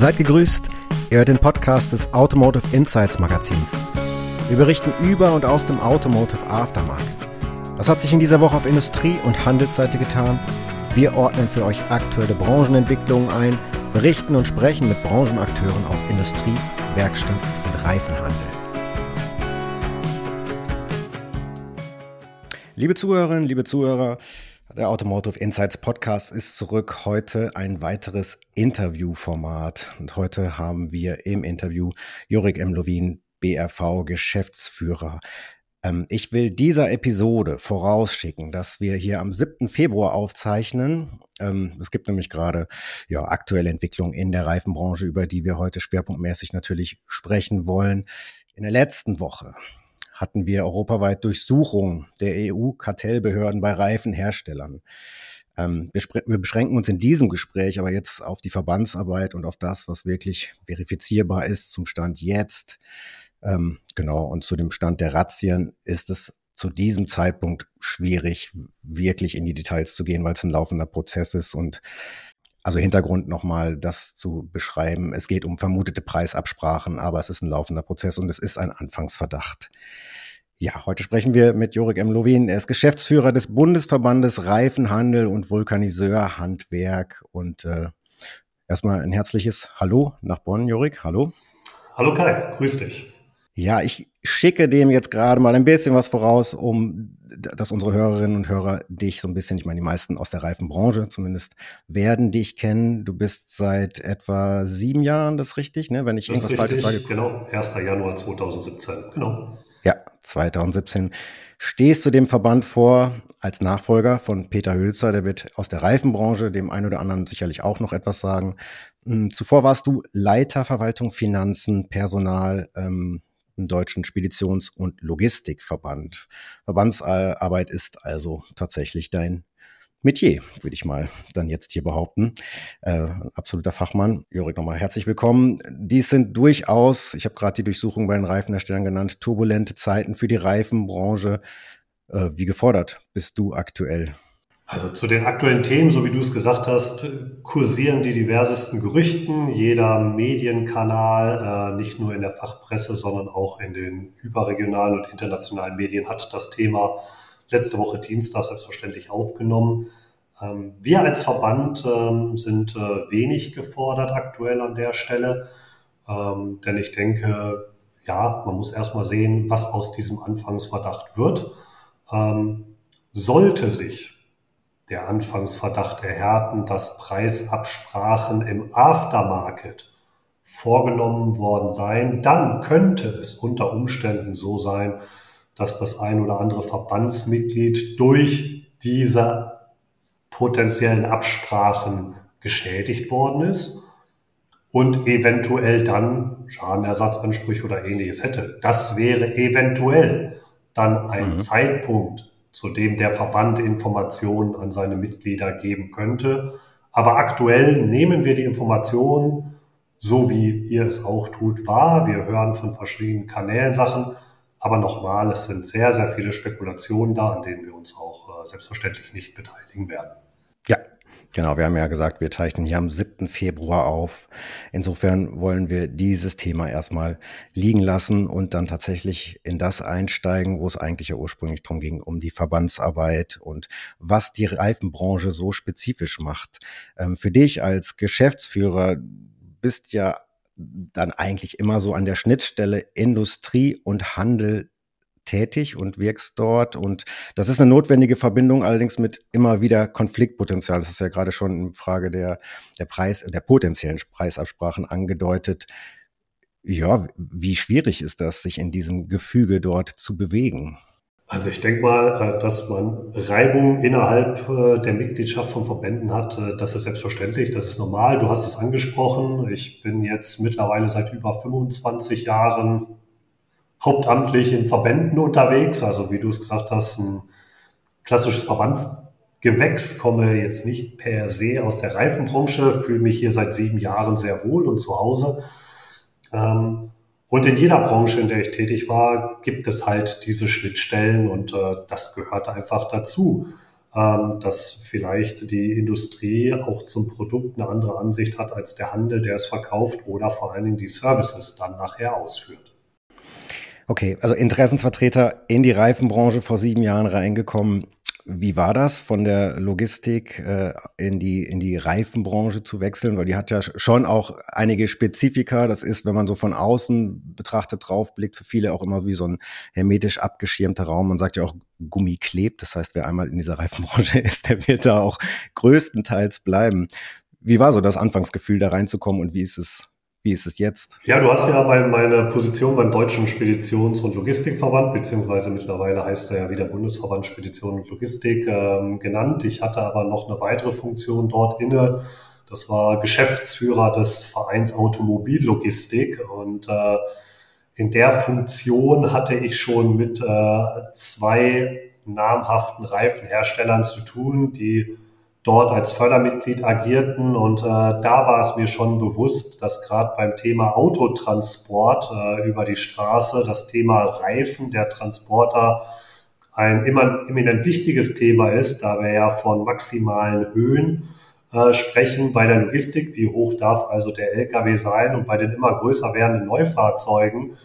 Seid gegrüßt, ihr hört den Podcast des Automotive Insights Magazins. Wir berichten über und aus dem Automotive Aftermarket. Was hat sich in dieser Woche auf Industrie- und Handelsseite getan? Wir ordnen für euch aktuelle Branchenentwicklungen ein, berichten und sprechen mit Branchenakteuren aus Industrie, Werkstatt und Reifenhandel. Liebe Zuhörerinnen, liebe Zuhörer, der Automotive Insights Podcast ist zurück. Heute ein weiteres Interviewformat. Und heute haben wir im Interview Jorik M. Lovin, BRV Geschäftsführer. Ähm, ich will dieser Episode vorausschicken, dass wir hier am 7. Februar aufzeichnen. Ähm, es gibt nämlich gerade ja, aktuelle Entwicklungen in der Reifenbranche, über die wir heute schwerpunktmäßig natürlich sprechen wollen. In der letzten Woche hatten wir europaweit Durchsuchungen der EU-Kartellbehörden bei Reifenherstellern. Ähm, wir, wir, beschränken uns in diesem Gespräch aber jetzt auf die Verbandsarbeit und auf das, was wirklich verifizierbar ist zum Stand jetzt. Ähm, genau, und zu dem Stand der Razzien ist es zu diesem Zeitpunkt schwierig, wirklich in die Details zu gehen, weil es ein laufender Prozess ist und also Hintergrund nochmal das zu beschreiben. Es geht um vermutete Preisabsprachen, aber es ist ein laufender Prozess und es ist ein Anfangsverdacht. Ja, heute sprechen wir mit Jorik M. Lovin. Er ist Geschäftsführer des Bundesverbandes Reifenhandel und Vulkaniseurhandwerk. Und äh, erstmal ein herzliches Hallo nach Bonn, Jorik. Hallo. Hallo Kai, grüß dich. Ja, ich schicke dem jetzt gerade mal ein bisschen was voraus, um dass unsere Hörerinnen und Hörer dich so ein bisschen, ich meine, die meisten aus der Reifenbranche zumindest, werden dich kennen. Du bist seit etwa sieben Jahren, das ist richtig, ne? Wenn ich das irgendwas Falsches sage. Genau, 1. Januar 2017, genau. Ja, 2017 stehst du dem Verband vor als Nachfolger von Peter Hülzer. Der wird aus der Reifenbranche dem einen oder anderen sicherlich auch noch etwas sagen. Hm, zuvor warst du Leiter Verwaltung, Finanzen, Personal, ähm, im Deutschen Speditions- und Logistikverband. Verbandsarbeit ist also tatsächlich dein Metier, würde ich mal dann jetzt hier behaupten. Äh, absoluter Fachmann. Jorik, nochmal herzlich willkommen. Dies sind durchaus, ich habe gerade die Durchsuchung bei den Reifenherstellern genannt, turbulente Zeiten für die Reifenbranche. Äh, wie gefordert bist du aktuell? Also zu den aktuellen Themen, so wie du es gesagt hast, kursieren die diversesten Gerüchten. Jeder Medienkanal, äh, nicht nur in der Fachpresse, sondern auch in den überregionalen und internationalen Medien hat das Thema letzte Woche Dienstag selbstverständlich aufgenommen. Ähm, wir als Verband ähm, sind äh, wenig gefordert aktuell an der Stelle, ähm, denn ich denke, ja, man muss erstmal sehen, was aus diesem Anfangsverdacht wird. Sollte sich der Anfangsverdacht erhärten, dass Preisabsprachen im Aftermarket vorgenommen worden seien, dann könnte es unter Umständen so sein, dass das ein oder andere Verbandsmitglied durch diese potenziellen Absprachen geschädigt worden ist und eventuell dann Schadenersatzansprüche oder ähnliches hätte. Das wäre eventuell dann ein mhm. Zeitpunkt, zu dem der Verband Informationen an seine Mitglieder geben könnte. Aber aktuell nehmen wir die Informationen, so wie ihr es auch tut, wahr. Wir hören von verschiedenen Kanälen Sachen. Aber nochmal, es sind sehr, sehr viele Spekulationen da, an denen wir uns auch äh, selbstverständlich nicht beteiligen werden. Ja, Genau, wir haben ja gesagt, wir zeichnen hier am 7. Februar auf. Insofern wollen wir dieses Thema erstmal liegen lassen und dann tatsächlich in das einsteigen, wo es eigentlich ja ursprünglich drum ging, um die Verbandsarbeit und was die Reifenbranche so spezifisch macht. Ähm, für dich als Geschäftsführer bist ja dann eigentlich immer so an der Schnittstelle Industrie und Handel tätig und wirkst dort. Und das ist eine notwendige Verbindung, allerdings mit immer wieder Konfliktpotenzial. Das ist ja gerade schon in Frage der, der Preis, der potenziellen Preisabsprachen angedeutet. Ja, wie schwierig ist das, sich in diesem Gefüge dort zu bewegen? Also ich denke mal, äh, dass man Reibung innerhalb äh, der Mitgliedschaft von Verbänden hat, äh, das ist selbstverständlich, das ist normal. Du hast es angesprochen. Ich bin jetzt mittlerweile seit über 25 Jahren hauptamtlich in Verbänden unterwegs. Also wie du es gesagt hast, ein klassisches Verbandsgewächs, komme jetzt nicht per se aus der Reifenbranche, fühle mich hier seit sieben Jahren sehr wohl und zu Hause. Ähm, und in jeder Branche, in der ich tätig war, gibt es halt diese Schnittstellen und äh, das gehört einfach dazu. ähm, dass vielleicht die Industrie auch zum Produkt eine andere Ansicht hat als der Handel, der es verkauft oder vor allen Dingen die Services dann nachher ausführt. Okay, also Interessensvertreter in die Reifenbranche vor sieben Jahren reingekommen. Wie war das, von der Logistik äh, in, die, in die Reifenbranche zu wechseln? Weil die hat ja schon auch einige Spezifika. Das ist, wenn man so von außen betrachtet draufblickt, für viele auch immer wie so ein hermetisch abgeschirmter Raum. Man sagt ja auch, Gummi klebt. Das heißt, wer einmal in dieser Reifenbranche ist, der wird da auch größtenteils bleiben. Wie war so das Anfangsgefühl, da reinzukommen und wie ist es wie ist es jetzt? Ja, du hast ja bei meiner Position beim Deutschen Speditions- und Logistikverband, beziehungsweise mittlerweile heißt er ja wieder Bundesverband Spedition und Logistik ähm, genannt. Ich hatte aber noch eine weitere Funktion dort inne. Das war Geschäftsführer des Vereins Automobillogistik und äh, in der Funktion hatte ich schon mit äh, zwei namhaften Reifenherstellern zu tun, die dort als Fördermitglied agierten. Und äh, da war es mir schon bewusst, dass gerade beim Thema Autotransport äh, über die Straße das Thema Reifen der Transporter ein immer eminent wichtiges Thema ist, da wir ja von maximalen Höhen äh, sprechen bei der Logistik. Wie hoch darf also der Lkw sein? Und bei den immer größer werdenden Neufahrzeugen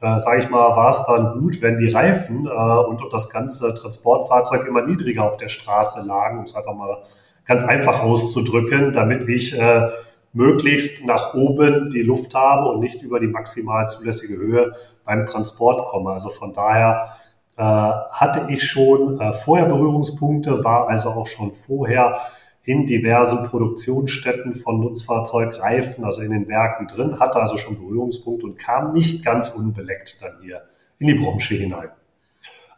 äh, sage ich mal, war es dann gut, wenn die Reifen äh, und, und das ganze Transportfahrzeug immer niedriger auf der Straße lagen, um es einfach mal ganz einfach auszudrücken, damit ich äh, möglichst nach oben die Luft habe und nicht über die maximal zulässige Höhe beim Transport komme. Also von daher äh, hatte ich schon äh, vorher Berührungspunkte, war also auch schon vorher in diversen Produktionsstätten von Nutzfahrzeugreifen, also in den Werken drin, hatte also schon Berührungspunkte und kam nicht ganz unbeleckt dann hier in die Branche hinein.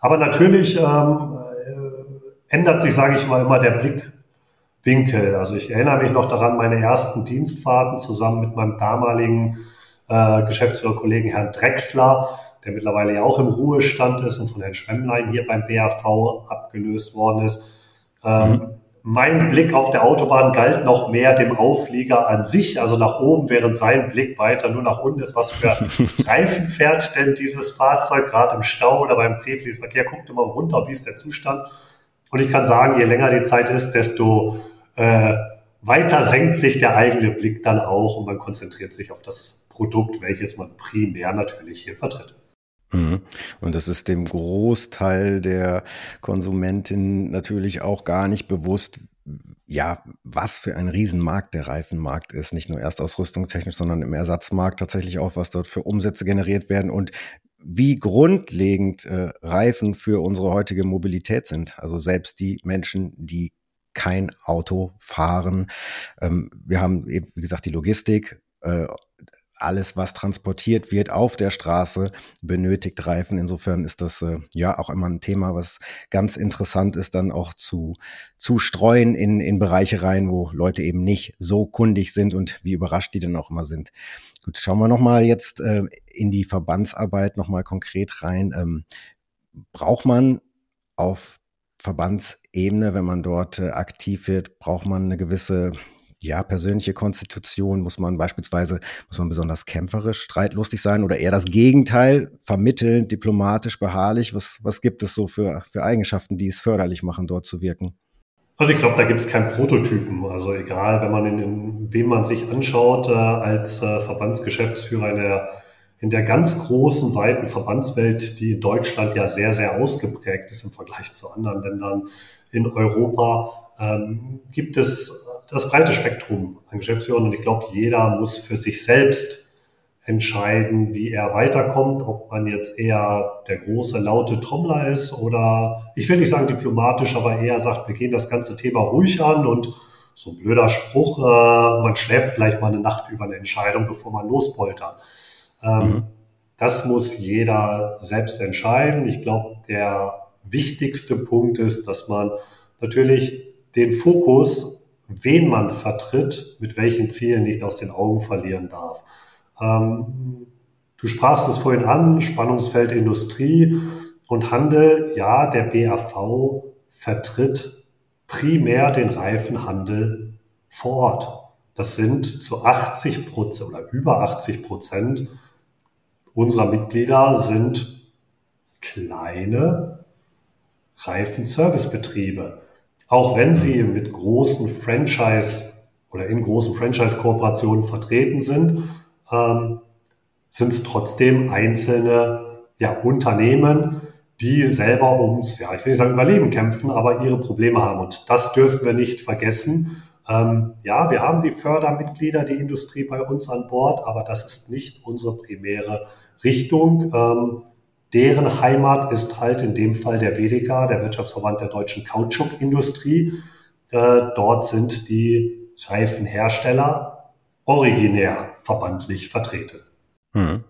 Aber natürlich ähm, äh, ändert sich, sage ich mal, immer der Blickwinkel. Also ich erinnere mich noch daran, meine ersten Dienstfahrten zusammen mit meinem damaligen äh, Geschäftsführerkollegen Herrn Drexler, der mittlerweile ja auch im Ruhestand ist und von Herrn Schwemmlein hier beim BAV abgelöst worden ist. Ähm, mhm mein Blick auf der Autobahn galt noch mehr dem Auflieger an sich, also nach oben, während sein Blick weiter nur nach unten ist. Was für Reifen fährt denn dieses Fahrzeug, gerade im Stau oder beim C-Fließverkehr? Guckt immer runter, wie ist der Zustand? Und ich kann sagen, je länger die Zeit ist, desto äh, weiter senkt sich der eigene Blick dann auch und man konzentriert sich auf das Produkt, welches man primär natürlich hier vertritt. Mhm. Und das ist dem Großteil der Konsumentin natürlich auch gar nicht bewusst, ja, was für ein Riesenmarkt der Reifenmarkt ist. Nicht nur erstausrüstungstechnisch, sondern im Ersatzmarkt tatsächlich auch, was dort für Umsätze generiert werden und wie grundlegend äh, Reifen für unsere heutige Mobilität sind. Also selbst die Menschen, die kein Auto fahren. Ähm, wir haben, wie gesagt, die Logistik. Äh, alles, was transportiert wird auf der Straße, benötigt Reifen. Insofern ist das äh, ja auch immer ein Thema, was ganz interessant ist, dann auch zu, zu streuen in, in Bereiche rein, wo Leute eben nicht so kundig sind und wie überrascht die dann auch immer sind. Gut, schauen wir nochmal jetzt äh, in die Verbandsarbeit nochmal konkret rein. Ähm, braucht man auf Verbandsebene, wenn man dort äh, aktiv wird, braucht man eine gewisse ja, persönliche Konstitution? Muss man beispielsweise, muss man besonders kämpferisch, streitlustig sein oder eher das Gegenteil, vermitteln, diplomatisch, beharrlich? Was, was gibt es so für, für Eigenschaften, die es förderlich machen, dort zu wirken? Also ich glaube, da gibt es keinen Prototypen. Also egal, wenn man in, in wem man sich anschaut, äh, als äh, Verbandsgeschäftsführer in der, in der ganz großen, weiten Verbandswelt, die in Deutschland ja sehr, sehr ausgeprägt ist im Vergleich zu anderen Ländern in Europa, ähm, gibt es das breite Spektrum an Geschäftsführern und ich glaube, jeder muss für sich selbst entscheiden, wie er weiterkommt, ob man jetzt eher der große, laute Trommler ist oder, ich will nicht sagen diplomatisch, aber eher sagt, wir gehen das ganze Thema ruhig an und so ein blöder Spruch, äh, man schläft vielleicht mal eine Nacht über eine Entscheidung, bevor man lospoltert. Ähm, mhm. Das muss jeder selbst entscheiden. Ich glaube, der wichtigste Punkt ist, dass man natürlich den Fokus wen man vertritt, mit welchen Zielen nicht aus den Augen verlieren darf. Ähm, du sprachst es vorhin an, Spannungsfeld Industrie und Handel. Ja, der BAV vertritt primär den Reifenhandel vor Ort. Das sind zu 80 Prozent oder über 80 Prozent unserer Mitglieder sind kleine Reifenservicebetriebe auch wenn sie mit großen Franchise oder in großen Franchise-Kooperationen vertreten sind, ähm, sind es trotzdem einzelne ja, Unternehmen, die selber ums, ja, ich will nicht sagen Überleben kämpfen, aber ihre Probleme haben. Und das dürfen wir nicht vergessen. Ähm, ja, wir haben die Fördermitglieder, die Industrie bei uns an Bord, aber das ist nicht unsere primäre Richtung. Ähm, deren Heimat ist halt in dem Fall der WDK, der Wirtschaftsverband der deutschen Kautschukindustrie. Äh, dort sind die Reifenhersteller originär verbandlich vertreten. Hm.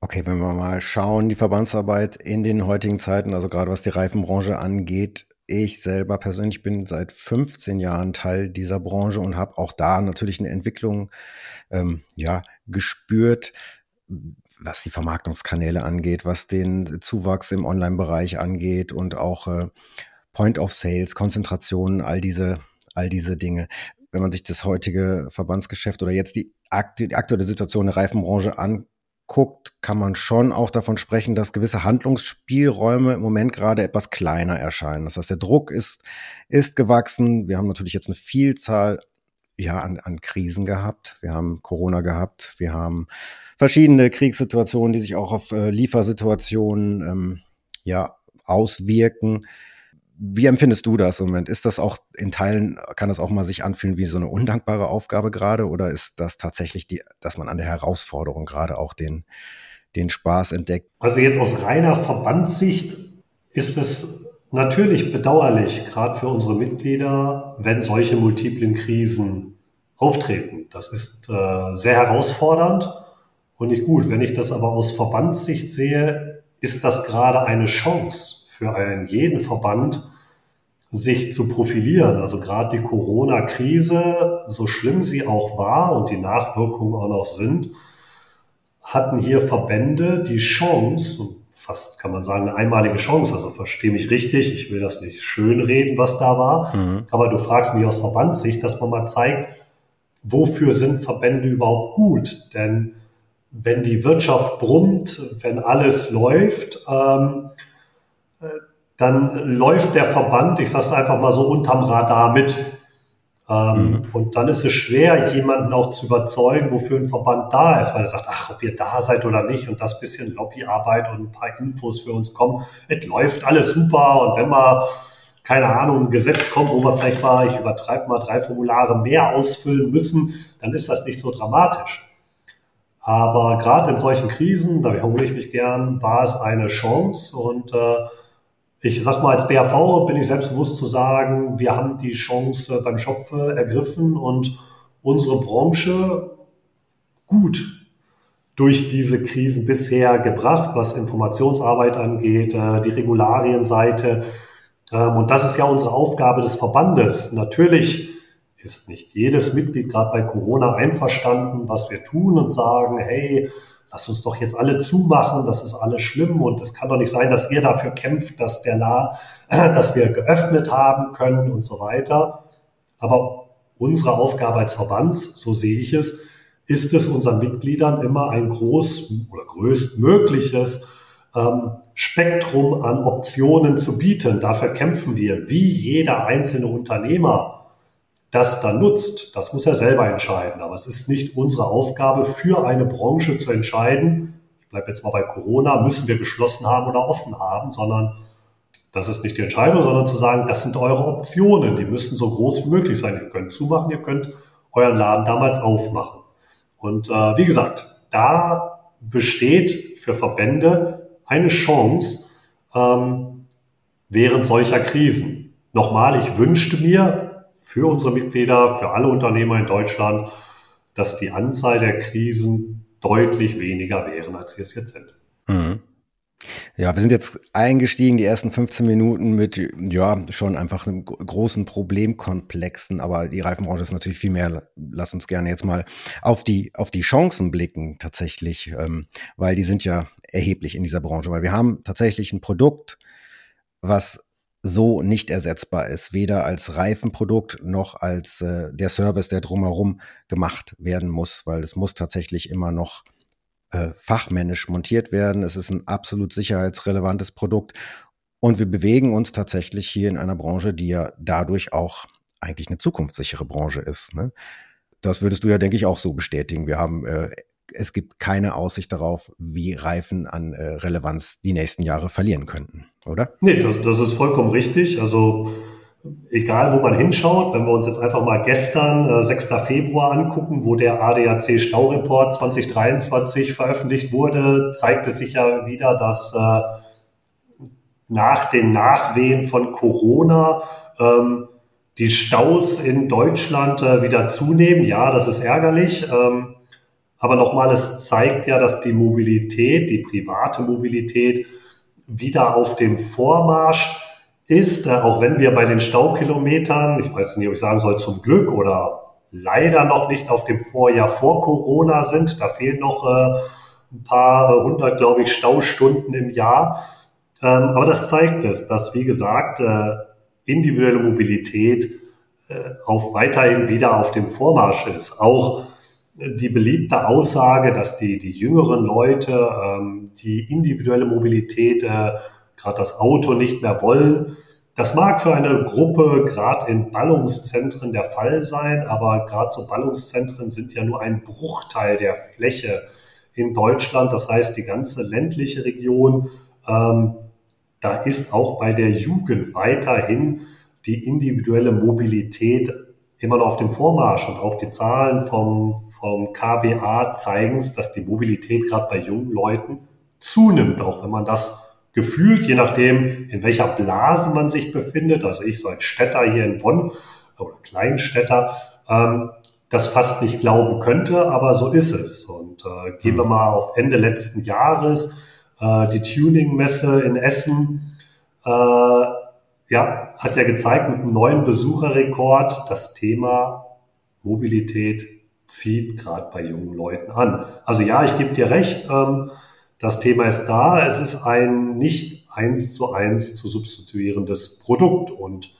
Okay, wenn wir mal schauen, die Verbandsarbeit in den heutigen Zeiten, also gerade was die Reifenbranche angeht, ich selber persönlich bin seit 15 Jahren Teil dieser Branche und habe auch da natürlich eine Entwicklung ähm, ja, gespürt, was die Vermarktungskanäle angeht, was den Zuwachs im Online-Bereich angeht und auch äh, Point of Sales, Konzentrationen, all diese, all diese Dinge. Wenn man sich das heutige Verbandsgeschäft oder jetzt die, aktu die aktuelle Situation der Reifenbranche an, guckt, kann man schon auch davon sprechen, dass gewisse Handlungsspielräume im Moment gerade etwas kleiner erscheinen. Das heißt, der Druck ist, ist gewachsen. Wir haben natürlich jetzt eine Vielzahl ja, an, an Krisen gehabt. Wir haben Corona gehabt. Wir haben verschiedene Kriegssituationen, die sich auch auf äh, Liefersituationen ähm, ja, auswirken. Wie empfindest du das im Moment? Ist das auch in Teilen, kann das auch mal sich anfühlen wie so eine undankbare Aufgabe gerade oder ist das tatsächlich die, dass man an der Herausforderung gerade auch den, den Spaß entdeckt? Also jetzt aus reiner Verbandssicht ist es natürlich bedauerlich, gerade für unsere Mitglieder, wenn solche multiplen Krisen auftreten. Das ist äh, sehr herausfordernd und nicht gut. Wenn ich das aber aus Verbandssicht sehe, ist das gerade eine Chance für einen jeden Verband, sich zu profilieren. Also gerade die Corona-Krise, so schlimm sie auch war und die Nachwirkungen auch noch sind, hatten hier Verbände die Chance, fast kann man sagen eine einmalige Chance, also verstehe mich richtig, ich will das nicht schönreden, was da war, mhm. aber du fragst mich aus Verbandssicht, dass man mal zeigt, wofür sind Verbände überhaupt gut? Denn wenn die Wirtschaft brummt, wenn alles läuft, ähm, dann läuft der Verband, ich sage es einfach mal so, unterm Radar mit. Ähm, mhm. Und dann ist es schwer, jemanden auch zu überzeugen, wofür ein Verband da ist, weil er sagt, ach, ob ihr da seid oder nicht und das bisschen Lobbyarbeit und ein paar Infos für uns kommen, es läuft alles super und wenn mal, keine Ahnung, ein Gesetz kommt, wo wir vielleicht mal, ich übertreibe mal, drei Formulare mehr ausfüllen müssen, dann ist das nicht so dramatisch. Aber gerade in solchen Krisen, da wiederhole ich mich gern, war es eine Chance und äh, ich sag mal, als BAV bin ich selbstbewusst zu sagen, wir haben die Chance beim Schopfe ergriffen und unsere Branche gut durch diese Krisen bisher gebracht, was Informationsarbeit angeht, äh, die Regularienseite. Ähm, und das ist ja unsere Aufgabe des Verbandes. Natürlich ist nicht jedes Mitglied gerade bei Corona einverstanden, was wir tun und sagen, hey, lass uns doch jetzt alle zumachen, das ist alles schlimm und es kann doch nicht sein, dass ihr dafür kämpft, dass der La, dass wir geöffnet haben können und so weiter. Aber unsere Aufgabe als Verband, so sehe ich es, ist es unseren Mitgliedern immer ein groß oder größtmögliches ähm, Spektrum an Optionen zu bieten. Dafür kämpfen wir, wie jeder einzelne Unternehmer das dann nutzt, das muss er selber entscheiden. Aber es ist nicht unsere Aufgabe, für eine Branche zu entscheiden, ich bleibe jetzt mal bei Corona, müssen wir geschlossen haben oder offen haben, sondern das ist nicht die Entscheidung, sondern zu sagen, das sind eure Optionen, die müssen so groß wie möglich sein. Ihr könnt zumachen, ihr könnt euren Laden damals aufmachen. Und äh, wie gesagt, da besteht für Verbände eine Chance ähm, während solcher Krisen. Nochmal, ich wünschte mir, für unsere Mitglieder, für alle Unternehmer in Deutschland, dass die Anzahl der Krisen deutlich weniger wären, als sie es jetzt sind. Mhm. Ja, wir sind jetzt eingestiegen, die ersten 15 Minuten mit, ja, schon einfach einem großen Problemkomplexen, aber die Reifenbranche ist natürlich viel mehr. Lass uns gerne jetzt mal auf die, auf die Chancen blicken, tatsächlich, ähm, weil die sind ja erheblich in dieser Branche, weil wir haben tatsächlich ein Produkt, was so nicht ersetzbar ist, weder als Reifenprodukt noch als äh, der Service, der drumherum gemacht werden muss, weil es muss tatsächlich immer noch äh, fachmännisch montiert werden. Es ist ein absolut sicherheitsrelevantes Produkt Und wir bewegen uns tatsächlich hier in einer Branche, die ja dadurch auch eigentlich eine zukunftssichere Branche ist. Ne? Das würdest du ja, denke ich, auch so bestätigen. Wir haben, äh, es gibt keine Aussicht darauf, wie Reifen an äh, Relevanz die nächsten Jahre verlieren könnten, oder? Nee, das, das ist vollkommen richtig. Also egal, wo man hinschaut, wenn wir uns jetzt einfach mal gestern, äh, 6. Februar angucken, wo der ADAC Staureport 2023 veröffentlicht wurde, zeigt es sich ja wieder, dass äh, nach den Nachwehen von Corona ähm, die Staus in Deutschland äh, wieder zunehmen. Ja, das ist ärgerlich. Ähm, aber nochmal, es zeigt ja, dass die Mobilität, die private Mobilität wieder auf dem Vormarsch ist, äh, auch wenn wir bei den Staukilometern, ich weiß nicht, ob ich sagen soll, zum Glück oder leider noch nicht auf dem Vorjahr vor Corona sind. Da fehlen noch äh, ein paar hundert, glaube ich, Staustunden im Jahr. Ähm, aber das zeigt es, dass, wie gesagt, äh, individuelle Mobilität äh, auf weiterhin wieder auf dem Vormarsch ist. Auch die beliebte Aussage, dass die, die jüngeren Leute ähm, die individuelle Mobilität, äh, gerade das Auto nicht mehr wollen. Das mag für eine Gruppe gerade in Ballungszentren der Fall sein, aber gerade so Ballungszentren sind ja nur ein Bruchteil der Fläche in Deutschland. Das heißt, die ganze ländliche Region ähm, da ist auch bei der Jugend weiterhin die individuelle Mobilität immer noch auf dem Vormarsch und auch die Zahlen vom, vom KBA zeigen es, dass die Mobilität gerade bei jungen Leuten zunimmt, auch wenn man das gefühlt, je nachdem, in welcher Blase man sich befindet, also ich so als Städter hier in Bonn oder Kleinstädter, ähm, das fast nicht glauben könnte, aber so ist es. Und äh, gehen wir mhm. mal auf Ende letzten Jahres, äh, die Tuning-Messe in Essen äh, ja, hat ja gezeigt mit einem neuen Besucherrekord, das Thema Mobilität zieht gerade bei jungen Leuten an. Also ja, ich gebe dir recht, ähm, das Thema ist da. Es ist ein nicht eins zu eins zu substituierendes Produkt. Und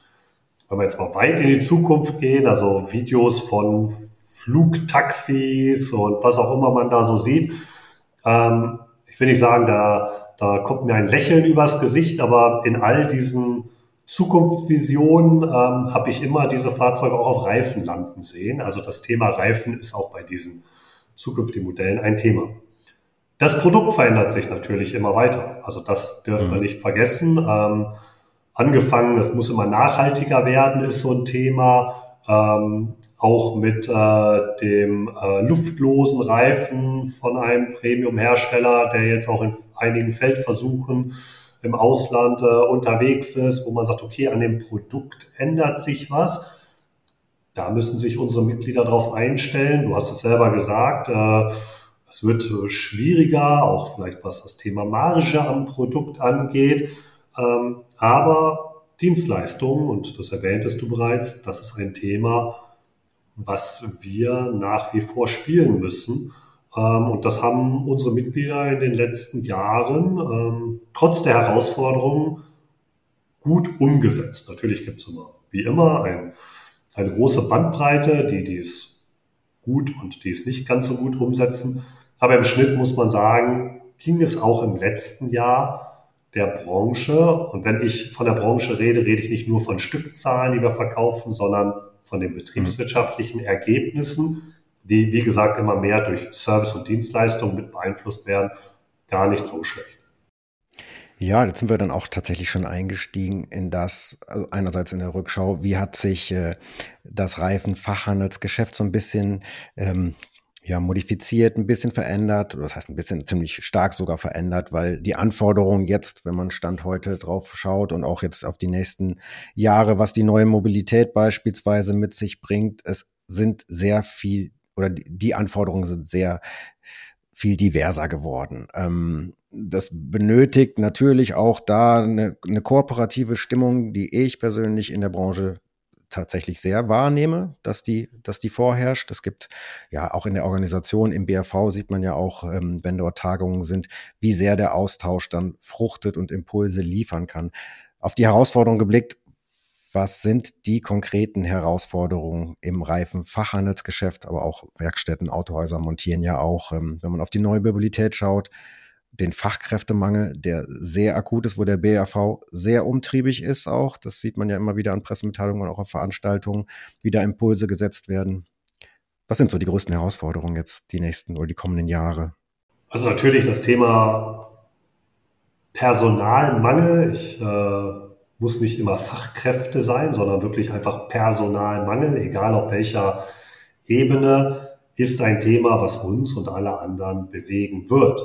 wenn wir jetzt mal weit in die Zukunft gehen, also Videos von Flugtaxis und was auch immer man da so sieht, ähm, ich will nicht sagen, da, da kommt mir ein Lächeln übers Gesicht, aber in all diesen Zukunftsvisionen ähm, habe ich immer diese Fahrzeuge auch auf Reifen landen sehen. Also das Thema Reifen ist auch bei diesen zukünftigen Modellen ein Thema. Das Produkt verändert sich natürlich immer weiter. Also das dürfen mhm. wir nicht vergessen. Ähm, angefangen, es muss immer nachhaltiger werden, ist so ein Thema. Ähm, auch mit äh, dem äh, luftlosen Reifen von einem Premium-Hersteller, der jetzt auch in einigen Feldversuchen im Ausland äh, unterwegs ist, wo man sagt, okay, an dem Produkt ändert sich was. Da müssen sich unsere Mitglieder darauf einstellen. Du hast es selber gesagt, äh, es wird äh, schwieriger, auch vielleicht was das Thema Marge am Produkt angeht. Ähm, aber Dienstleistungen, und das erwähntest du bereits, das ist ein Thema, was wir nach wie vor spielen müssen. Ähm, und das haben unsere Mitglieder in den letzten Jahren ähm, trotz der Herausforderungen gut umgesetzt. Natürlich gibt es immer, wie immer, ein, eine große Bandbreite, die dies gut und die es nicht ganz so gut umsetzen. Aber im Schnitt muss man sagen, ging es auch im letzten Jahr der Branche. Und wenn ich von der Branche rede, rede ich nicht nur von Stückzahlen, die wir verkaufen, sondern von den betriebswirtschaftlichen Ergebnissen, die, wie gesagt, immer mehr durch Service und Dienstleistungen mit beeinflusst werden, gar nicht so schlecht. Ja, jetzt sind wir dann auch tatsächlich schon eingestiegen in das, also einerseits in der Rückschau, wie hat sich äh, das Reifenfachhandelsgeschäft so ein bisschen ähm, ja, modifiziert, ein bisschen verändert, das heißt ein bisschen ziemlich stark sogar verändert, weil die Anforderungen jetzt, wenn man Stand heute drauf schaut und auch jetzt auf die nächsten Jahre, was die neue Mobilität beispielsweise mit sich bringt, es sind sehr viel oder die Anforderungen sind sehr viel diverser geworden. Ähm, das benötigt natürlich auch da eine, eine kooperative Stimmung, die ich persönlich in der Branche tatsächlich sehr wahrnehme, dass die, dass die vorherrscht. Es gibt ja auch in der Organisation, im BRV sieht man ja auch, ähm, wenn dort Tagungen sind, wie sehr der Austausch dann fruchtet und Impulse liefern kann. Auf die Herausforderung geblickt, was sind die konkreten Herausforderungen im Reifenfachhandelsgeschäft, aber auch Werkstätten, Autohäuser montieren ja auch, ähm, wenn man auf die neue Mobilität schaut, den Fachkräftemangel, der sehr akut ist, wo der BAV sehr umtriebig ist auch. Das sieht man ja immer wieder an Pressemitteilungen und auch auf Veranstaltungen, wie da Impulse gesetzt werden. Was sind so die größten Herausforderungen jetzt die nächsten oder die kommenden Jahre? Also natürlich das Thema Personalmangel. Ich äh, muss nicht immer Fachkräfte sein, sondern wirklich einfach Personalmangel, egal auf welcher Ebene, ist ein Thema, was uns und alle anderen bewegen wird.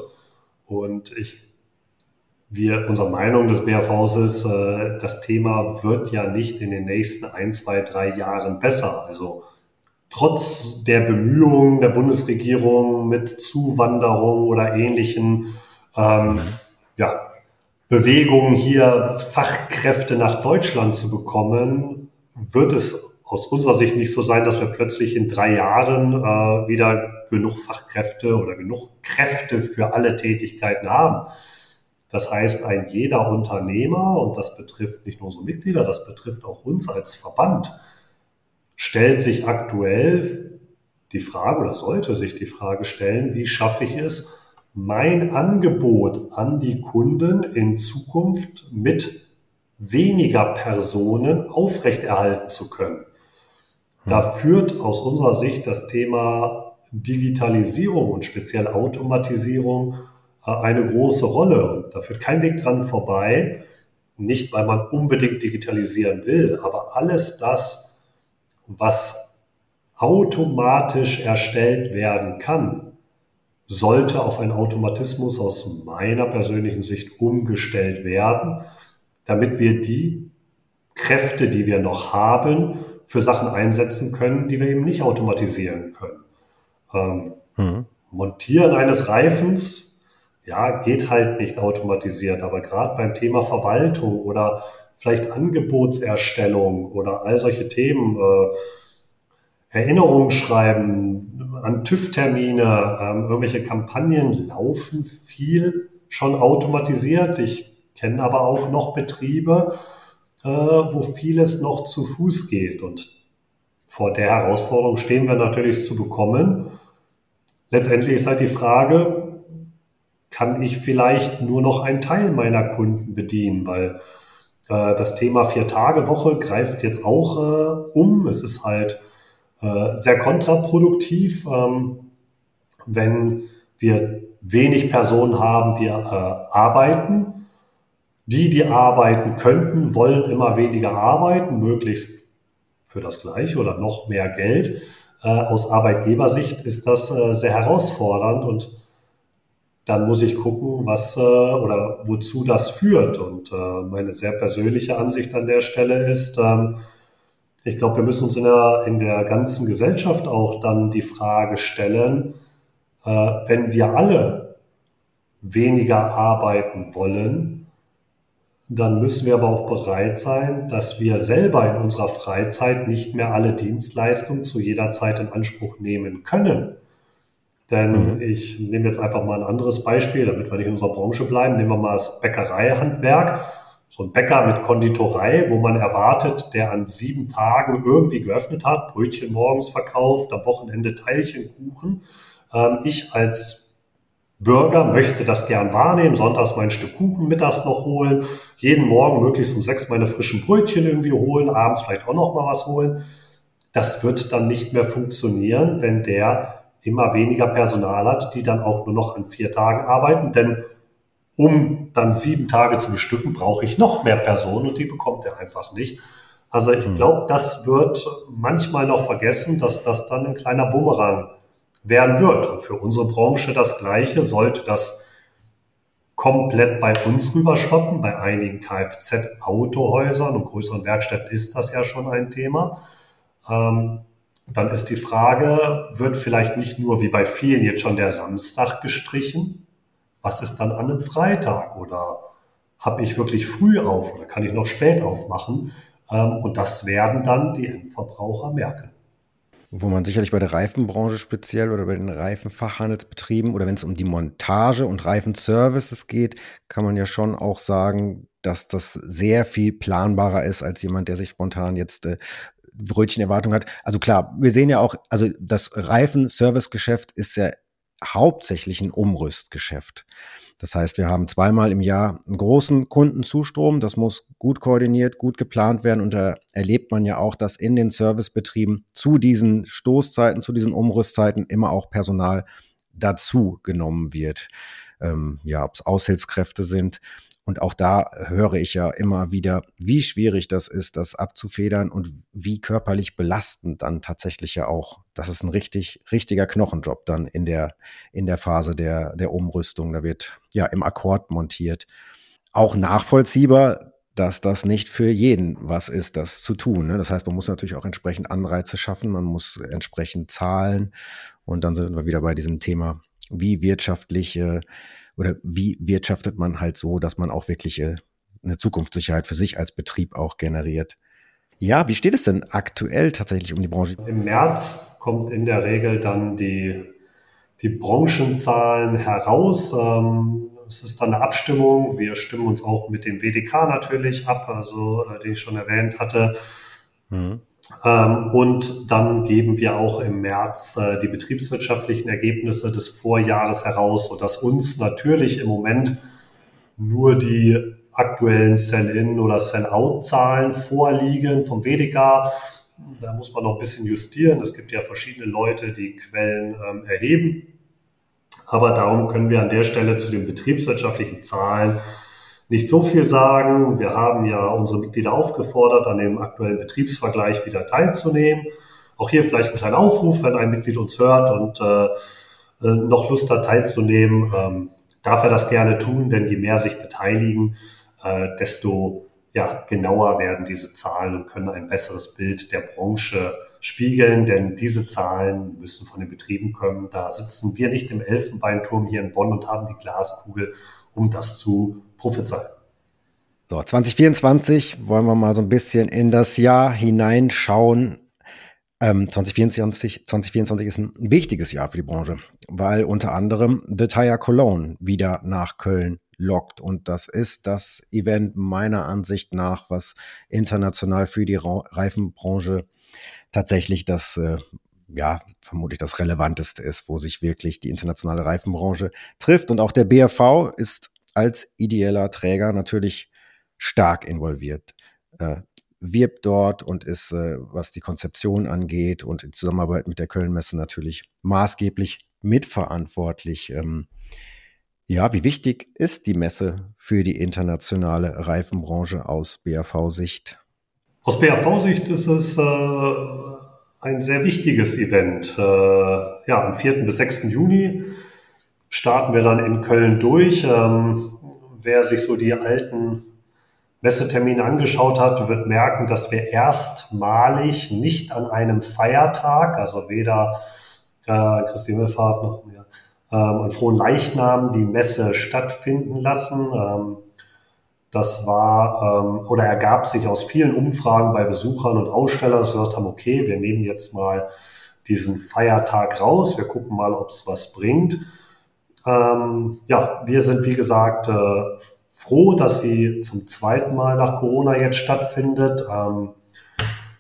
Und ich, wir, unsere Meinung des BAVs ist, äh, das Thema wird ja nicht in den nächsten ein, zwei, drei Jahren besser. Also trotz der Bemühungen der Bundesregierung mit Zuwanderung oder ähnlichen ähm, ja, Bewegungen hier Fachkräfte nach Deutschland zu bekommen, wird es aus unserer Sicht nicht so sein, dass wir plötzlich in drei Jahren äh, wieder genug Fachkräfte oder genug Kräfte für alle Tätigkeiten haben. Das heißt, ein jeder Unternehmer, und das betrifft nicht nur unsere Mitglieder, das betrifft auch uns als Verband, stellt sich aktuell die Frage oder sollte sich die Frage stellen, wie schaffe ich es, mein Angebot an die Kunden in Zukunft mit weniger Personen aufrechterhalten zu können. Da führt aus unserer Sicht das Thema Digitalisierung und speziell Automatisierung äh, eine große Rolle. Und da führt kein Weg dran vorbei. Nicht, weil man unbedingt digitalisieren will, aber alles das, was automatisch erstellt werden kann, sollte auf einen Automatismus aus meiner persönlichen Sicht umgestellt werden, damit wir die Kräfte, die wir noch haben, für Sachen einsetzen können, die wir eben nicht automatisieren können. Ähm, mhm. Montieren eines Reifens, ja, geht halt nicht automatisiert, aber gerade beim Thema Verwaltung oder vielleicht Angebotserstellung oder all solche Themen, äh, Erinnerungen schreiben an TÜV-Termine, ähm, irgendwelche Kampagnen laufen viel schon automatisiert. Ich kenne aber auch noch Betriebe, äh, wo vieles noch zu Fuß geht. Und vor der Herausforderung stehen wir natürlich es zu bekommen. Letztendlich ist halt die Frage, kann ich vielleicht nur noch einen Teil meiner Kunden bedienen, weil äh, das Thema Vier-Tage-Woche greift jetzt auch äh, um. Es ist halt äh, sehr kontraproduktiv, ähm, wenn wir wenig Personen haben, die äh, arbeiten. Die, die arbeiten könnten, wollen immer weniger arbeiten, möglichst für das gleiche oder noch mehr Geld. Äh, aus Arbeitgebersicht ist das sehr herausfordernd und dann muss ich gucken, was oder wozu das führt. Und meine sehr persönliche Ansicht an der Stelle ist, ähm, ich glaube, wir müssen uns in der, in der ganzen Gesellschaft auch dann die Frage stellen, äh, wenn wir alle weniger arbeiten wollen, dann müssen wir aber auch bereit sein, dass wir selber in unserer Freizeit nicht mehr alle Dienstleistungen zu jeder Zeit in Anspruch nehmen können. Denn mhm. ich nehme jetzt einfach mal ein anderes Beispiel, damit wir nicht in unserer Branche bleiben. Nehmen wir mal das Bäckereihandwerk so ein Bäcker mit Konditorei, wo man erwartet, der an sieben Tagen irgendwie geöffnet hat, Brötchen morgens verkauft, am Wochenende Teilchenkuchen. Ähm, ich als Bürger möchte das gern wahrnehmen, sonntags mein Stück Kuchen mittags noch holen, jeden Morgen möglichst um sechs meine frischen Brötchen irgendwie holen, abends vielleicht auch noch mal was holen. Das wird dann nicht mehr funktionieren, wenn der immer weniger Personal hat, die dann auch nur noch an vier Tagen arbeiten, denn um dann sieben Tage zu bestücken, brauche ich noch mehr Personen und die bekommt er einfach nicht. Also ich hm. glaube, das wird manchmal noch vergessen, dass das dann ein kleiner Bumerang werden wird. Und für unsere Branche das Gleiche sollte das komplett bei uns rüberschwappen. Bei einigen Kfz-Autohäusern und größeren Werkstätten ist das ja schon ein Thema. Ähm, dann ist die Frage, wird vielleicht nicht nur wie bei vielen jetzt schon der Samstag gestrichen, was ist dann an einem Freitag oder habe ich wirklich früh auf oder kann ich noch spät aufmachen? Ähm, und das werden dann die Endverbraucher merken. Wo man sicherlich bei der Reifenbranche speziell oder bei den Reifenfachhandelsbetrieben oder wenn es um die Montage und Reifenservices geht, kann man ja schon auch sagen, dass das sehr viel planbarer ist als jemand, der sich spontan jetzt äh, Brötchenerwartung hat. Also klar, wir sehen ja auch, also das Reifenservicegeschäft ist ja hauptsächlich ein Umrüstgeschäft. Das heißt, wir haben zweimal im Jahr einen großen Kundenzustrom. Das muss gut koordiniert, gut geplant werden. Und da erlebt man ja auch, dass in den Servicebetrieben zu diesen Stoßzeiten, zu diesen Umrüstzeiten immer auch Personal dazu genommen wird. Ähm, ja, ob es Aushilfskräfte sind. Und auch da höre ich ja immer wieder, wie schwierig das ist, das abzufedern und wie körperlich belastend dann tatsächlich ja auch. Das ist ein richtig, richtiger Knochenjob dann in der, in der Phase der, der Umrüstung. Da wird ja im Akkord montiert. Auch nachvollziehbar, dass das nicht für jeden was ist, das zu tun. Ne? Das heißt, man muss natürlich auch entsprechend Anreize schaffen, man muss entsprechend zahlen. Und dann sind wir wieder bei diesem Thema, wie wirtschaftliche oder wie wirtschaftet man halt so, dass man auch wirklich äh, eine Zukunftssicherheit für sich als Betrieb auch generiert. Ja, wie steht es denn aktuell tatsächlich um die Branche? Im März kommt in der Regel dann die, die Branchenzahlen heraus. Ähm, es ist dann eine Abstimmung. Wir stimmen uns auch mit dem WDK natürlich ab, also äh, den ich schon erwähnt hatte. Mhm. Ähm, und dann geben wir auch im März äh, die betriebswirtschaftlichen Ergebnisse des Vorjahres heraus, sodass uns natürlich im Moment nur die aktuellen Sell-in oder Sell-out-Zahlen vorliegen vom WDK. Da muss man noch ein bisschen justieren. Es gibt ja verschiedene Leute, die Quellen ähm, erheben. Aber darum können wir an der Stelle zu den betriebswirtschaftlichen Zahlen nicht so viel sagen. Wir haben ja unsere Mitglieder aufgefordert, an dem aktuellen Betriebsvergleich wieder teilzunehmen. Auch hier vielleicht ein kleiner Aufruf, wenn ein Mitglied uns hört und äh, äh, noch Lust hat teilzunehmen, ähm, darf er das gerne tun, denn je mehr sich beteiligen, äh, desto ja, genauer werden diese Zahlen und können ein besseres Bild der Branche spiegeln, denn diese Zahlen müssen von den Betrieben kommen. Da sitzen wir nicht im Elfenbeinturm hier in Bonn und haben die Glaskugel, um das zu prophezeien. So, 2024 wollen wir mal so ein bisschen in das Jahr hineinschauen. Ähm, 2024, 2024 ist ein wichtiges Jahr für die Branche, weil unter anderem The Tire Cologne wieder nach Köln lockt. Und das ist das Event meiner Ansicht nach, was international für die Reifenbranche tatsächlich das, äh, ja, vermutlich das Relevanteste ist, wo sich wirklich die internationale Reifenbranche trifft. Und auch der BRV ist als ideeller Träger natürlich stark involviert. Äh, wirbt dort und ist, äh, was die Konzeption angeht und die Zusammenarbeit mit der Kölnmesse natürlich maßgeblich mitverantwortlich. Ähm, ja, wie wichtig ist die Messe für die internationale Reifenbranche aus BAV-Sicht? Aus BAV-Sicht ist es äh, ein sehr wichtiges Event. Äh, ja, am 4. bis 6. Juni starten wir dann in Köln durch. Ähm, wer sich so die alten Messetermine angeschaut hat, wird merken, dass wir erstmalig nicht an einem Feiertag, also weder äh, Christi Himmelfahrt noch mehr, ähm, an frohen Leichnam die Messe stattfinden lassen. Ähm, das war ähm, oder ergab sich aus vielen Umfragen bei Besuchern und Ausstellern, dass wir gesagt haben, okay, wir nehmen jetzt mal diesen Feiertag raus, wir gucken mal, ob es was bringt. Ähm, ja, wir sind wie gesagt äh, froh, dass sie zum zweiten Mal nach Corona jetzt stattfindet. Ähm,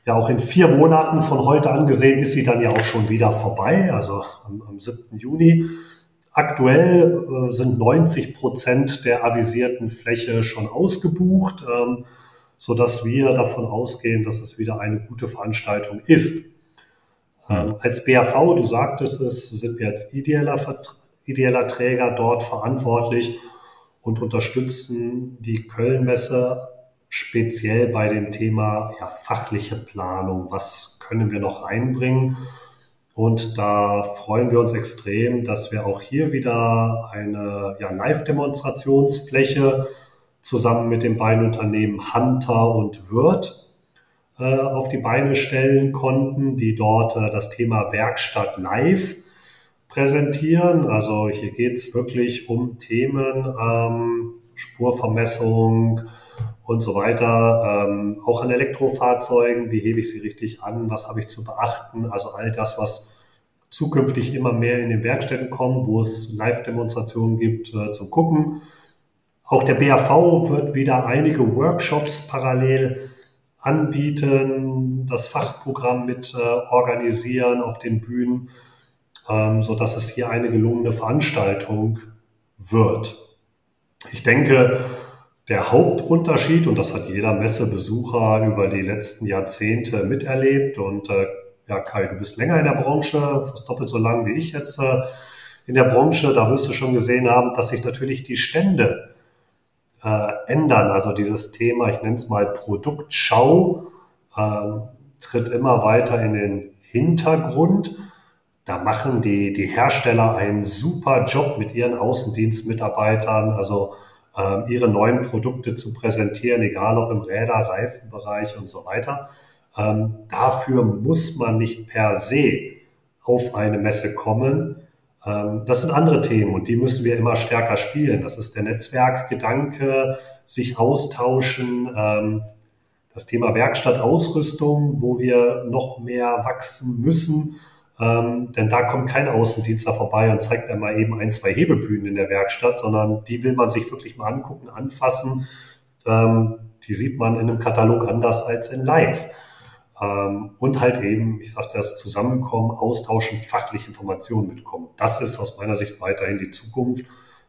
ja, auch in vier Monaten von heute angesehen ist sie dann ja auch schon wieder vorbei, also am, am 7. Juni. Aktuell äh, sind 90 Prozent der avisierten Fläche schon ausgebucht, ähm, so dass wir davon ausgehen, dass es wieder eine gute Veranstaltung ist. Ähm, als BAV, du sagtest es, sind wir als ideeller Vertreter ideeller Träger dort verantwortlich und unterstützen die Kölnmesse speziell bei dem Thema ja, fachliche Planung. Was können wir noch einbringen? Und da freuen wir uns extrem, dass wir auch hier wieder eine ja, Live-Demonstrationsfläche zusammen mit den beiden Unternehmen Hunter und Wirth äh, auf die Beine stellen konnten, die dort äh, das Thema Werkstatt live präsentieren. Also hier geht es wirklich um Themen, ähm, Spurvermessung und so weiter. Ähm, auch an Elektrofahrzeugen, wie hebe ich sie richtig an, was habe ich zu beachten. Also all das, was zukünftig immer mehr in den Werkstätten kommt, wo es Live-Demonstrationen gibt äh, zum Gucken. Auch der BAV wird wieder einige Workshops parallel anbieten, das Fachprogramm mit äh, organisieren auf den Bühnen ähm, so dass es hier eine gelungene Veranstaltung wird. Ich denke, der Hauptunterschied, und das hat jeder Messebesucher über die letzten Jahrzehnte miterlebt, und äh, ja, Kai, du bist länger in der Branche, fast doppelt so lang wie ich jetzt äh, in der Branche, da wirst du schon gesehen haben, dass sich natürlich die Stände äh, ändern. Also dieses Thema, ich nenne es mal Produktschau, äh, tritt immer weiter in den Hintergrund. Da machen die, die Hersteller einen super Job mit ihren Außendienstmitarbeitern, also äh, ihre neuen Produkte zu präsentieren, egal ob im Räder, Reifenbereich und so weiter. Ähm, dafür muss man nicht per se auf eine Messe kommen. Ähm, das sind andere Themen und die müssen wir immer stärker spielen. Das ist der Netzwerkgedanke, sich austauschen, ähm, das Thema Werkstattausrüstung, wo wir noch mehr wachsen müssen. Ähm, denn da kommt kein Außendienstler vorbei und zeigt einmal eben ein, zwei Hebebühnen in der Werkstatt, sondern die will man sich wirklich mal angucken, anfassen. Ähm, die sieht man in einem Katalog anders als in Live. Ähm, und halt eben, ich sagte das Zusammenkommen, Austauschen, fachliche Informationen mitkommen. Das ist aus meiner Sicht weiterhin die Zukunft.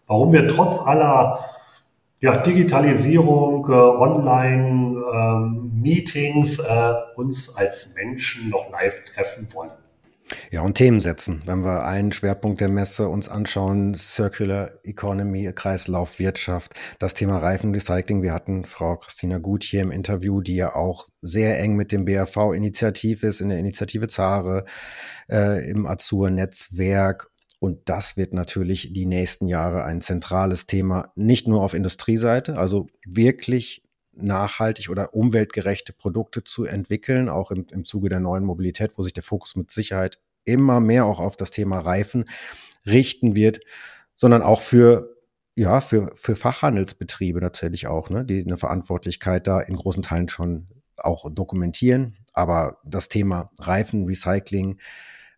Warum wir trotz aller ja, Digitalisierung, äh, Online-Meetings ähm, äh, uns als Menschen noch live treffen wollen. Ja, und Themen setzen. Wenn wir einen Schwerpunkt der Messe uns anschauen, Circular Economy, Kreislaufwirtschaft, das Thema Reifenrecycling. Wir hatten Frau Christina Gut hier im Interview, die ja auch sehr eng mit dem BAV initiativ ist, in der Initiative Zare, äh, im Azur-Netzwerk. Und das wird natürlich die nächsten Jahre ein zentrales Thema, nicht nur auf Industrieseite, also wirklich nachhaltig oder umweltgerechte Produkte zu entwickeln, auch im, im Zuge der neuen Mobilität, wo sich der Fokus mit Sicherheit immer mehr auch auf das Thema Reifen richten wird, sondern auch für ja, für, für Fachhandelsbetriebe natürlich auch, ne, die eine Verantwortlichkeit da in großen Teilen schon auch dokumentieren. Aber das Thema Reifen, Recycling,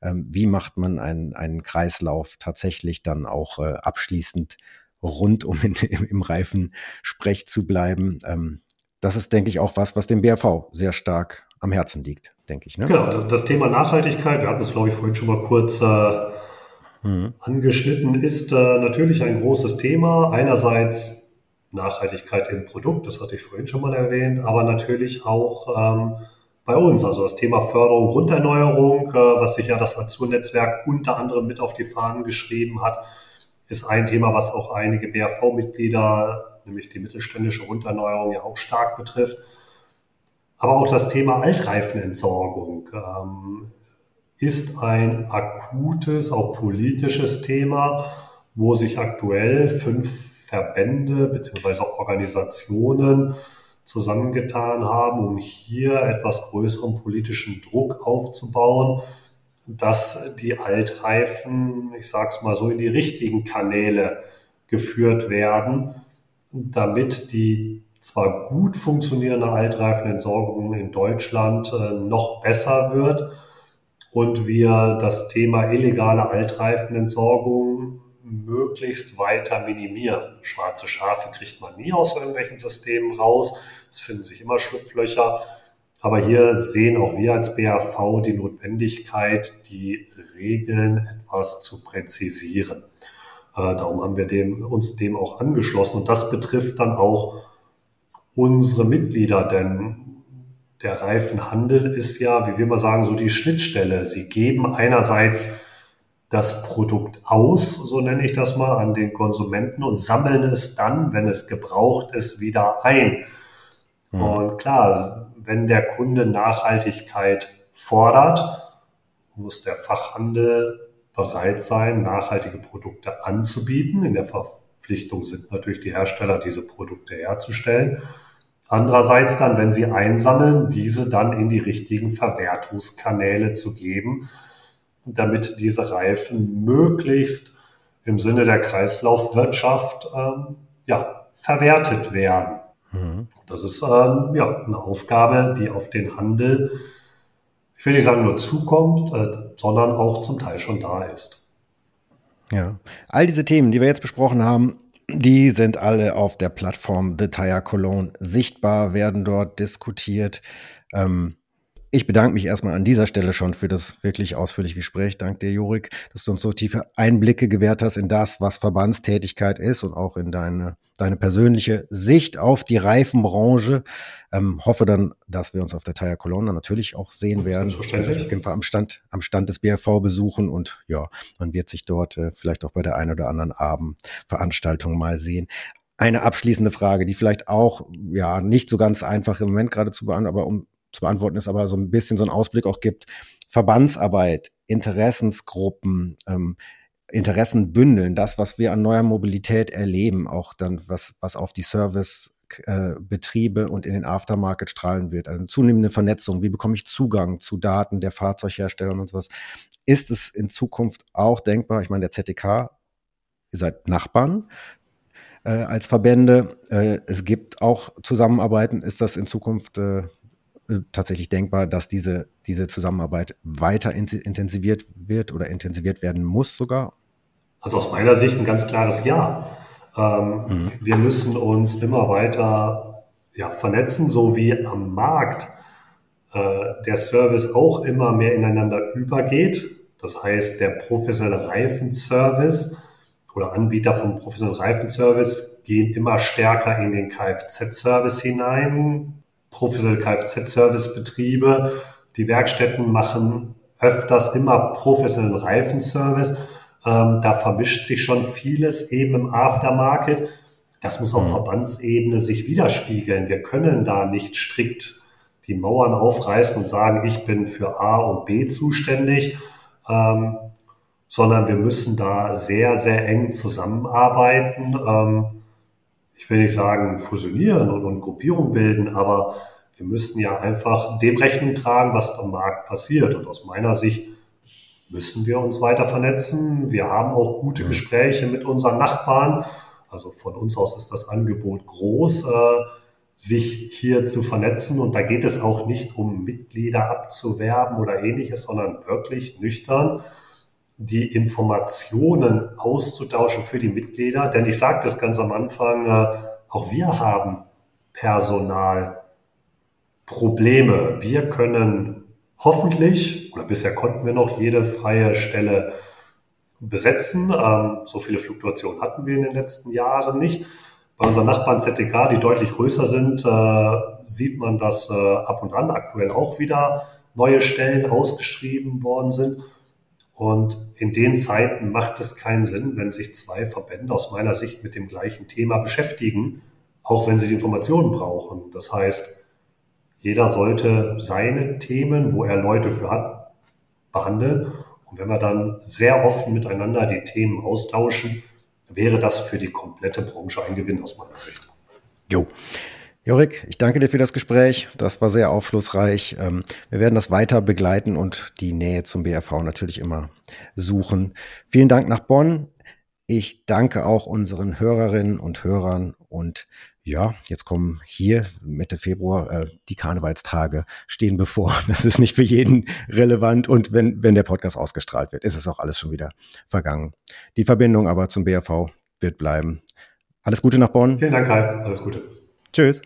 ähm, wie macht man einen, einen Kreislauf tatsächlich dann auch äh, abschließend rund, um in, im, im Reifensprech zu bleiben, ähm, das ist, denke ich, auch was, was dem BRV sehr stark am Herzen liegt, denke ich. Ne? Genau, das Thema Nachhaltigkeit, wir hatten es, glaube ich, vorhin schon mal kurz äh, mhm. angeschnitten, ist äh, natürlich ein großes Thema. Einerseits Nachhaltigkeit im Produkt, das hatte ich vorhin schon mal erwähnt, aber natürlich auch ähm, bei uns. Also das Thema Förderung, Grunderneuerung, äh, was sich ja das Azur-Netzwerk unter anderem mit auf die Fahnen geschrieben hat, ist ein Thema, was auch einige BRV-Mitglieder nämlich die mittelständische Runderneuerung ja auch stark betrifft. Aber auch das Thema Altreifenentsorgung ähm, ist ein akutes, auch politisches Thema, wo sich aktuell fünf Verbände bzw. Organisationen zusammengetan haben, um hier etwas größeren politischen Druck aufzubauen, dass die Altreifen, ich sage es mal so, in die richtigen Kanäle geführt werden damit die zwar gut funktionierende Altreifenentsorgung in Deutschland äh, noch besser wird und wir das Thema illegale Altreifenentsorgung möglichst weiter minimieren. Schwarze Schafe kriegt man nie aus irgendwelchen Systemen raus. Es finden sich immer Schlupflöcher. Aber hier sehen auch wir als BAV die Notwendigkeit, die Regeln etwas zu präzisieren. Äh, darum haben wir dem, uns dem auch angeschlossen. Und das betrifft dann auch unsere Mitglieder, denn der Reifenhandel ist ja, wie wir mal sagen, so die Schnittstelle. Sie geben einerseits das Produkt aus, so nenne ich das mal, an den Konsumenten und sammeln es dann, wenn es gebraucht ist, wieder ein. Mhm. Und klar, wenn der Kunde Nachhaltigkeit fordert, muss der Fachhandel bereit sein, nachhaltige Produkte anzubieten. In der Verpflichtung sind natürlich die Hersteller, diese Produkte herzustellen. Andererseits dann, wenn sie einsammeln, diese dann in die richtigen Verwertungskanäle zu geben, damit diese Reifen möglichst im Sinne der Kreislaufwirtschaft ähm, ja, verwertet werden. Mhm. Das ist ähm, ja, eine Aufgabe, die auf den Handel ich will nicht sagen nur zukommt, äh, sondern auch zum Teil schon da ist. Ja, all diese Themen, die wir jetzt besprochen haben, die sind alle auf der Plattform The Tire Cologne sichtbar, werden dort diskutiert. Ähm, ich bedanke mich erstmal an dieser Stelle schon für das wirklich ausführliche Gespräch. Dank dir, Jurik, dass du uns so tiefe Einblicke gewährt hast in das, was Verbandstätigkeit ist und auch in deine, deine persönliche Sicht auf die Reifenbranche. Ähm, hoffe dann, dass wir uns auf der Tire Cologne natürlich auch sehen werden. Selbstverständlich. Auf jeden Fall am Stand, am Stand des BRV besuchen und ja, man wird sich dort äh, vielleicht auch bei der einen oder anderen Abendveranstaltung mal sehen. Eine abschließende Frage, die vielleicht auch ja nicht so ganz einfach im Moment gerade zu beantworten, aber um zu beantworten ist, aber so ein bisschen so einen Ausblick auch gibt. Verbandsarbeit, Interessensgruppen, ähm, Interessenbündeln, das, was wir an neuer Mobilität erleben, auch dann, was, was auf die Servicebetriebe äh, und in den Aftermarket strahlen wird. Also eine zunehmende Vernetzung. Wie bekomme ich Zugang zu Daten der Fahrzeughersteller und sowas? Ist es in Zukunft auch denkbar? Ich meine, der ZDK, ihr seid Nachbarn äh, als Verbände. Äh, es gibt auch Zusammenarbeiten. Ist das in Zukunft äh, tatsächlich denkbar, dass diese, diese Zusammenarbeit weiter intensiviert wird oder intensiviert werden muss sogar? Also aus meiner Sicht ein ganz klares Ja. Ähm, mhm. Wir müssen uns immer weiter ja, vernetzen, so wie am Markt äh, der Service auch immer mehr ineinander übergeht. Das heißt, der professionelle Reifenservice oder Anbieter vom professionellen Reifenservice gehen immer stärker in den Kfz-Service hinein, professionelle Kfz-Servicebetriebe. Die Werkstätten machen öfters immer professionellen Reifenservice. Ähm, da vermischt sich schon vieles eben im Aftermarket. Das muss auf mhm. Verbandsebene sich widerspiegeln. Wir können da nicht strikt die Mauern aufreißen und sagen, ich bin für A und B zuständig, ähm, sondern wir müssen da sehr, sehr eng zusammenarbeiten. Ähm, ich will nicht sagen fusionieren und, und Gruppierung bilden, aber wir müssen ja einfach dem Rechnung tragen, was am Markt passiert. Und aus meiner Sicht müssen wir uns weiter vernetzen. Wir haben auch gute Gespräche mit unseren Nachbarn. Also von uns aus ist das Angebot groß, äh, sich hier zu vernetzen. Und da geht es auch nicht um Mitglieder abzuwerben oder ähnliches, sondern wirklich nüchtern die Informationen auszutauschen für die Mitglieder. Denn ich sagte es ganz am Anfang, äh, auch wir haben Personalprobleme. Wir können hoffentlich, oder bisher konnten wir noch jede freie Stelle besetzen. Ähm, so viele Fluktuationen hatten wir in den letzten Jahren nicht. Bei unseren Nachbarn ZDK, die deutlich größer sind, äh, sieht man, dass äh, ab und an aktuell auch wieder neue Stellen ausgeschrieben worden sind. Und in den Zeiten macht es keinen Sinn, wenn sich zwei Verbände aus meiner Sicht mit dem gleichen Thema beschäftigen, auch wenn sie die Informationen brauchen. Das heißt, jeder sollte seine Themen, wo er Leute für hat, behandeln. Und wenn wir dann sehr offen miteinander die Themen austauschen, wäre das für die komplette Branche ein Gewinn aus meiner Sicht. Jo. Jorik, ich danke dir für das Gespräch. Das war sehr aufschlussreich. Ähm, wir werden das weiter begleiten und die Nähe zum BRV natürlich immer suchen. Vielen Dank nach Bonn. Ich danke auch unseren Hörerinnen und Hörern und ja, jetzt kommen hier Mitte Februar äh, die Karnevalstage stehen bevor. Das ist nicht für jeden relevant und wenn, wenn der Podcast ausgestrahlt wird, ist es auch alles schon wieder vergangen. Die Verbindung aber zum BRV wird bleiben. Alles Gute nach Bonn. Vielen Dank, Kai. Alles Gute. Tschüss.